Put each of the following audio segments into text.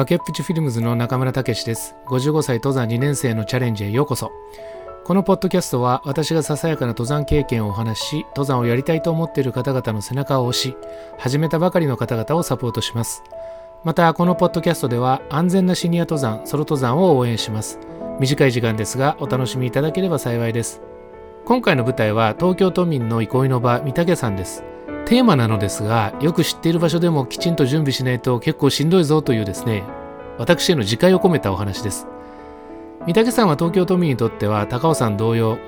崖っぷちフィルムズの中村武史です。55歳登山2年生のチャレンジへようこそ。このポッドキャストは私がささやかな登山経験をお話し登山をやりたいと思っている方々の背中を押し始めたばかりの方々をサポートします。またこのポッドキャストでは安全なシニア登山ソロ登山を応援します。短い時間ですがお楽しみいただければ幸いです。今回の舞台は東京都民の憩いの場御嶽山です。テーマなのですがよく知っている場所でもきちんと準備しないと結構しんどいぞというですね私への自戒を込めたお話です。御嶽山は東京都民にとっては高尾山同様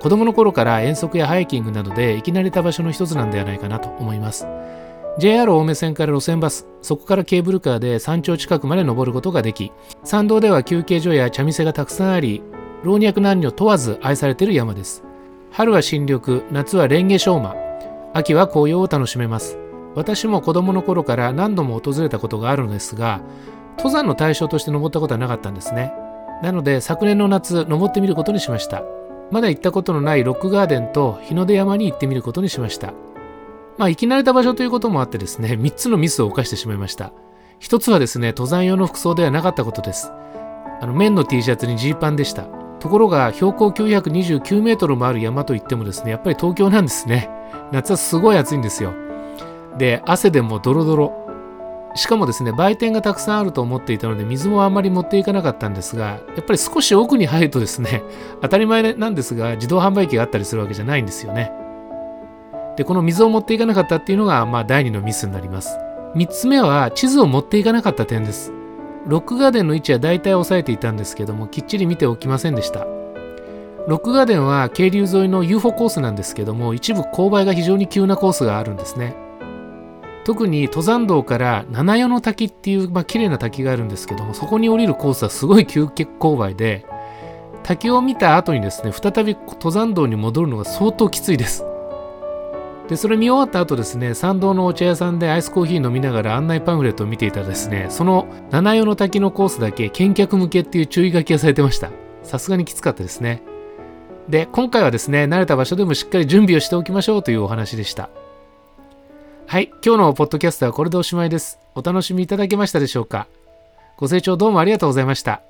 子供の頃から遠足やハイキングなどで行き慣れた場所の一つなんではないかなと思います。JR 青梅線から路線バスそこからケーブルカーで山頂近くまで登ることができ山道では休憩所や茶店がたくさんあり老若男女問わず愛されている山です。春は新緑夏はレンゲショウマ。秋は紅葉を楽しめます。私も子供の頃から何度も訪れたことがあるのですが登山の対象として登ったことはなかったんですね。なので昨年の夏登ってみることにしました。まだ行ったことのないロックガーデンと日の出山に行ってみることにしました。まあ行き慣れた場所ということもあってですね3つのミスを犯してしまいました。1つはですね登山用の服装ではなかったことです。あの綿の T シャツにジーパンでした。ところが標高929メートルもある山といってもですねやっぱり東京なんですね夏はすごい暑いんですよ。で、汗でもドロドロ。しかもですね、売店がたくさんあると思っていたので、水もあんまり持っていかなかったんですが、やっぱり少し奥に入るとですね、当たり前なんですが、自動販売機があったりするわけじゃないんですよね。で、この水を持っていかなかったっていうのが、まあ、第2のミスになります。3つ目は、地図を持っていかなかった点です。ロックガーデンの位置は大体押さえていたんですけども、きっちり見ておきませんでした。ロックガーデンは渓流沿いの UFO コースなんですけども一部勾配が非常に急なコースがあるんですね特に登山道から七代の滝っていう、まあ綺麗な滝があるんですけどもそこに降りるコースはすごい急勾配で滝を見た後にですね再び登山道に戻るのが相当きついですでそれ見終わった後ですね参道のお茶屋さんでアイスコーヒー飲みながら案内パンフレットを見ていたらですねその七代の滝のコースだけ見客向けっていう注意書きがされてましたさすがにきつかったですねで、今回はですね、慣れた場所でもしっかり準備をしておきましょうというお話でした。はい、今日のポッドキャストはこれでおしまいです。お楽しみいただけましたでしょうかご清聴どうもありがとうございました。